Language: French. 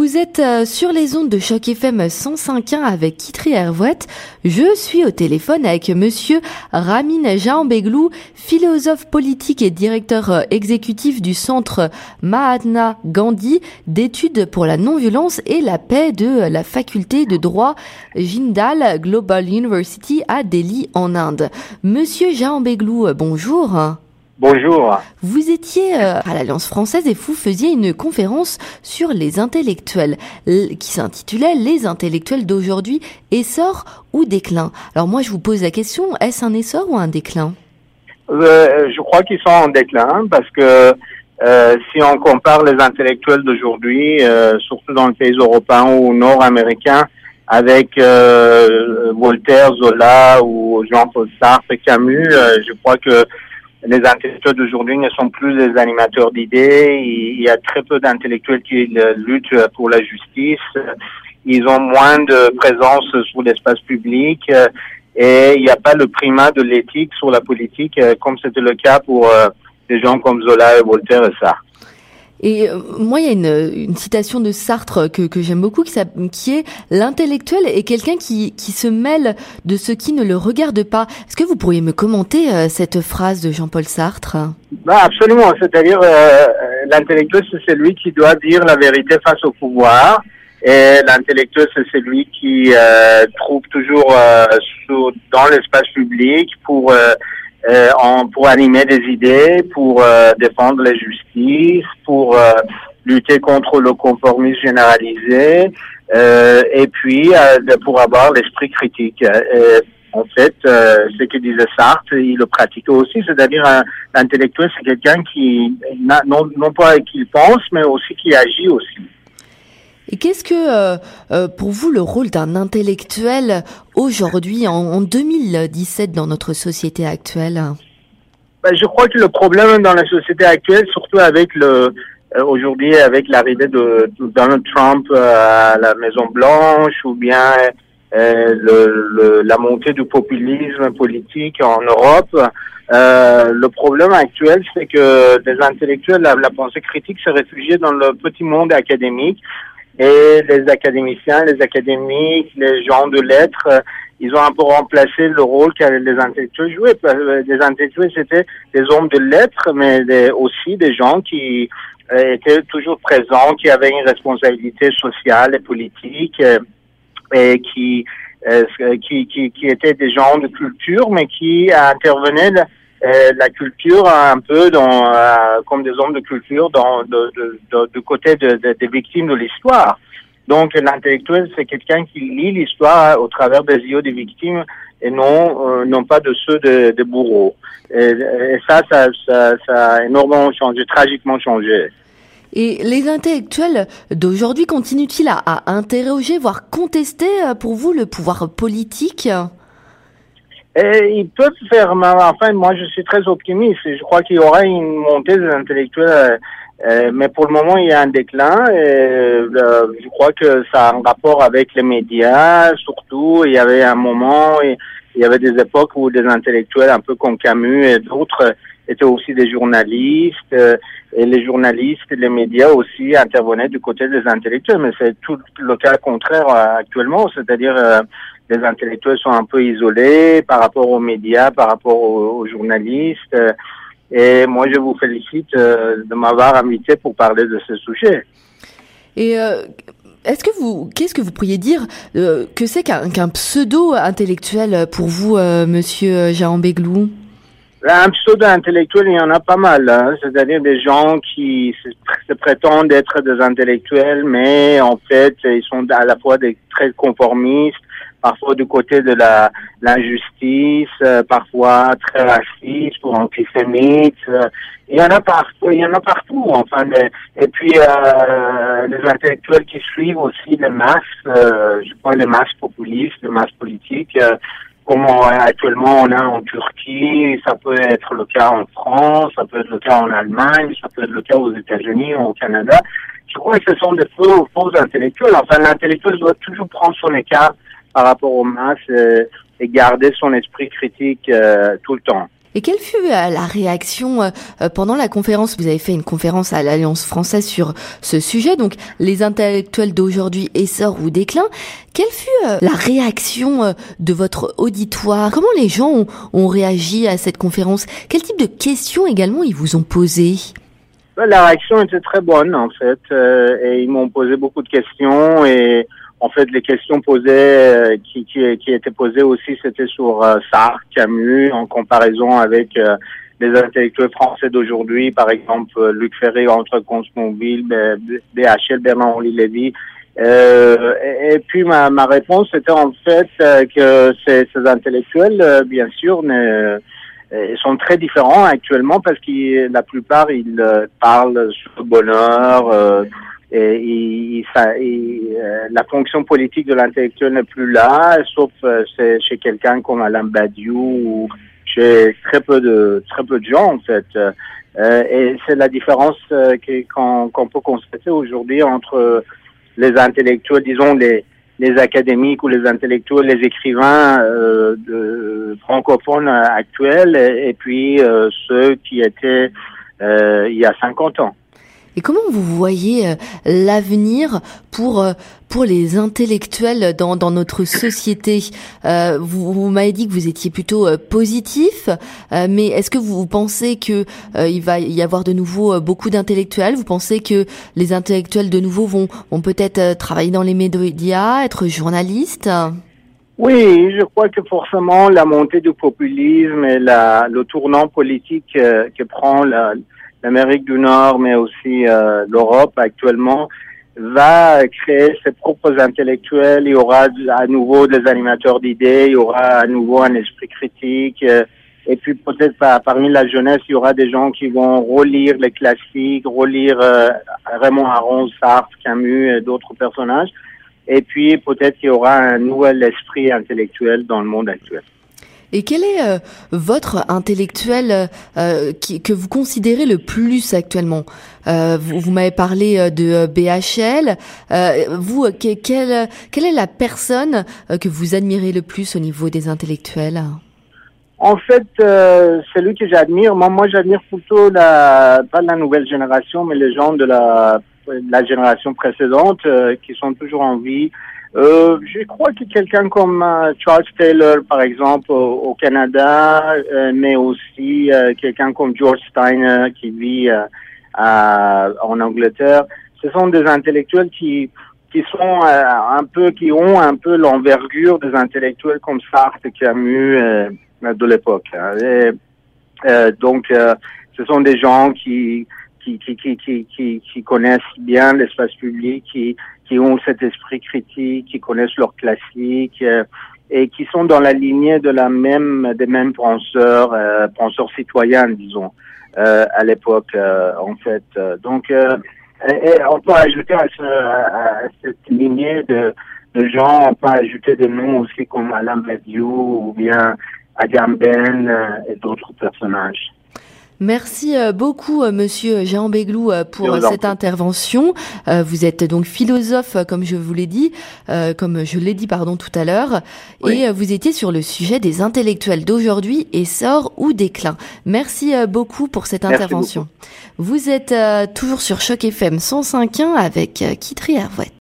Vous êtes euh, sur les ondes de Choc FM 105.1 avec Kitri Hervouette. Je suis au téléphone avec monsieur Ramin Jaambeglou, philosophe politique et directeur euh, exécutif du centre Mahatma Gandhi d'études pour la non-violence et la paix de la faculté de droit Jindal Global University à Delhi en Inde. Monsieur Jaambeglou, euh, bonjour. Bonjour. Vous étiez euh, à l'Alliance française et vous faisiez une conférence sur les intellectuels qui s'intitulait Les intellectuels d'aujourd'hui, essor ou déclin. Alors moi je vous pose la question, est-ce un essor ou un déclin? Euh, Je crois qu'ils sont en déclin parce que euh, si on compare les intellectuels d'aujourd'hui, surtout dans les pays européens ou nord-américains, avec Voltaire, Zola ou Jean-Paul Sartre, Camus, je crois que les intellectuels d'aujourd'hui ne sont plus des animateurs d'idées. Il y a très peu d'intellectuels qui luttent pour la justice. Ils ont moins de présence sur l'espace public et il n'y a pas le primat de l'éthique sur la politique comme c'était le cas pour euh, des gens comme Zola et Voltaire et ça. Et euh, moi, il y a une, une, citation de Sartre que, que j'aime beaucoup, qui, qui est l'intellectuel est quelqu'un qui, qui se mêle de ce qui ne le regarde pas. Est-ce que vous pourriez me commenter euh, cette phrase de Jean-Paul Sartre? Bah, Absolument. C'est-à-dire, euh, l'intellectuel, c'est celui qui doit dire la vérité face au pouvoir. Et l'intellectuel, c'est celui qui trouve toujours sous, dans l'espace public pour euh, pour animer des idées, pour euh, défendre la justice, pour euh, lutter contre le conformisme généralisé, euh, et puis pour avoir l'esprit critique. en fait, ce que disait Sartre, il le pratique aussi, c'est-à-dire un intellectuel, c'est quelqu'un qui, non, non pas qu'il pense, mais aussi qui agit aussi. Qu'est-ce que, euh, euh, pour vous, le rôle d'un intellectuel aujourd'hui, en, 2017, dans notre société actuelle? Ben, Je crois que le problème dans la société actuelle, surtout avec le euh, aujourd'hui avec l'arrivée de, Donald Trump à la Maison Blanche ou bien la montée du populisme politique en Europe, le problème actuel, c'est que des intellectuels, la, la pensée critique s'est réfugiée dans le petit monde académique et les académiciens, les académiques, les gens de lettres, euh, ils ont un peu remplacé le rôle qu'avaient les intellectuels jouaient. Euh, les intellectuels, c'était des hommes de lettres, mais aussi des gens qui euh, étaient toujours présents, qui avaient une responsabilité sociale et politique, et qui, qui, qui, étaient des gens de culture, mais qui intervenaient la culture un peu dans, euh, comme des hommes de culture dans, de, de, du côté de, des victimes de l'histoire. Donc l'intellectuel, c'est quelqu'un qui lit l'histoire au travers des yeux des victimes et non, euh, non pas de ceux des de bourreaux. Et, ça, ça, ça, ça a énormément changé, tragiquement changé. Et les intellectuels d'aujourd'hui continuent-ils à, à interroger, voire contester pour vous le pouvoir politique? Et ils peuvent faire, enfin, moi je suis très optimiste. Je crois qu'il y aura une montée des intellectuels, euh, mais pour le moment il y a un déclin. Et, euh, je crois que ça a un rapport avec les médias, surtout. Il y avait un moment, il y avait des époques où des intellectuels un peu comme Camus et d'autres étaient aussi des journalistes. Euh, et les journalistes et les médias aussi intervenaient du côté des intellectuels. Mais c'est tout le cas contraire actuellement, c'est-à-dire les intellectuels sont un peu isolés par rapport aux médias, par rapport aux, journalistes. Et moi, je vous félicite euh, de m'avoir invité pour parler de ce sujet. Et euh, est-ce que vous, qu'est-ce que vous pourriez dire euh, que c'est qu'un pseudo intellectuel pour vous, Monsieur Jean Béglou? Un pseudo-intellectuel, il y en a pas mal. Hein. C'est-à-dire des gens qui se, prétendent être des intellectuels, mais en fait, ils sont à la fois des très conformistes, parfois du côté de la l'injustice, euh, parfois très raciste ou antisémite. Euh, il y en a partout, il y en a partout. Enfin, et puis euh, les intellectuels qui suivent aussi les masses, je crois les masses populistes, les masses politiques. comme actuellement on a en Turquie, ça peut être le cas en France, ça peut être le cas en Allemagne, ça peut être le cas aux États-Unis au Canada. Je crois que ce sont des faux, faux intellectuels. Enfin, l'intellectuel doit toujours prendre son écart par rapport aux masses et garder son esprit critique euh, tout le temps. Et quelle fut euh, la réaction euh, euh, pendant la conférence? Vous avez fait une conférence à l'Alliance française sur ce sujet, donc les intellectuels d'aujourd'hui, essor ou déclin. Quelle fut la réaction de votre auditoire? Comment les gens ont, ont, réagi à cette conférence? Quel type de questions également ils vous ont posé La réaction était très bonne en fait, et ils m'ont posé beaucoup de questions et en fait, les questions posées, euh, qui, qui, qui, étaient posées aussi, c'était sur euh, Sartre, Camus, en comparaison avec euh, les intellectuels français d'aujourd'hui, par exemple Luc Ferré entre Consmobile, BHL, Bernard-Henri Lévy. Euh, et, puis ma, ma réponse était en fait que ces, ces intellectuels, bien sûr, ne, sont très différents actuellement parce que la plupart ils parlent sur le bonheur et, ça, euh, la fonction politique de l'intellectuel n'est plus là, sauf euh, chez quelqu'un comme Alain Badiou ou chez très peu de très peu de gens en fait. Euh, et c'est la différence qu'on peut constater aujourd'hui entre les intellectuels, disons les les académiques ou les intellectuels, les écrivains francophones actuels, et puis ceux qui étaient il y a 50 ans. Et comment vous voyez euh, l'avenir pour euh, pour les intellectuels dans, dans notre société? Euh, Vous, vous m'avez dit que vous étiez plutôt positif, mais est-ce que vous pensez que il va y avoir de nouveau beaucoup d'intellectuels? Vous pensez que les intellectuels de nouveau vont vont peut-être travailler dans les médias, être journalistes? Oui, je crois que forcément la montée du populisme et la, le tournant politique que prend la, l'Amérique du Nord, mais aussi euh, l'Europe actuellement, va créer ses propres intellectuels. Il y aura à nouveau des animateurs d'idées, il y aura à nouveau un esprit critique. Euh, et puis peut-être parmi la jeunesse, il y aura des gens qui vont relire les classiques, relire euh, Raymond Aron, Sartre, Camus et d'autres personnages. Et puis peut-être qu'il y aura un nouvel esprit intellectuel dans le monde actuel. Et quel est euh, votre intellectuel euh, qui, que vous considérez le plus actuellement? Euh, Vous, m'avez parlé euh, de BHL. vous, quelle, quelle est la personne que vous admirez le plus au niveau des intellectuels? En fait, euh, celui que j'admire, moi, j'admire plutôt la, pas la nouvelle génération, mais les gens de la génération précédente qui sont toujours en vie, euh, je crois que quelqu'un comme euh, Charles Taylor, par exemple, au, Canada, euh, mais aussi euh, quelqu'un comme George Steiner qui vit en Angleterre, ce sont des intellectuels qui qui sont un peu, qui ont un peu l'envergure des intellectuels comme Sartre, Camus de l'époque. Hein. donc, ce sont des gens qui qui, qui, qui, qui, connaissent bien l'espace public, qui, qui ont cet esprit critique, qui connaissent leurs classiques euh, et qui sont dans la lignée de la même des mêmes penseurs, euh, penseurs citoyens, disons, euh, à l'époque, en fait. Donc, on peut ajouter à, ce, à cette lignée de, gens, on peut ajouter des noms aussi comme Alain Badiou ou bien Agamben et d'autres personnages. Merci euh, beaucoup, euh, Monsieur Jean Béglou, euh, pour cette intervention. Vous êtes donc philosophe, comme je vous l'ai dit, comme je l'ai dit, pardon, tout à l'heure, et vous étiez sur le sujet des intellectuels d'aujourd'hui, essor ou déclin. Merci beaucoup pour cette intervention. Vous êtes toujours sur Choc FM 105.1 avec Kitri Hervouet.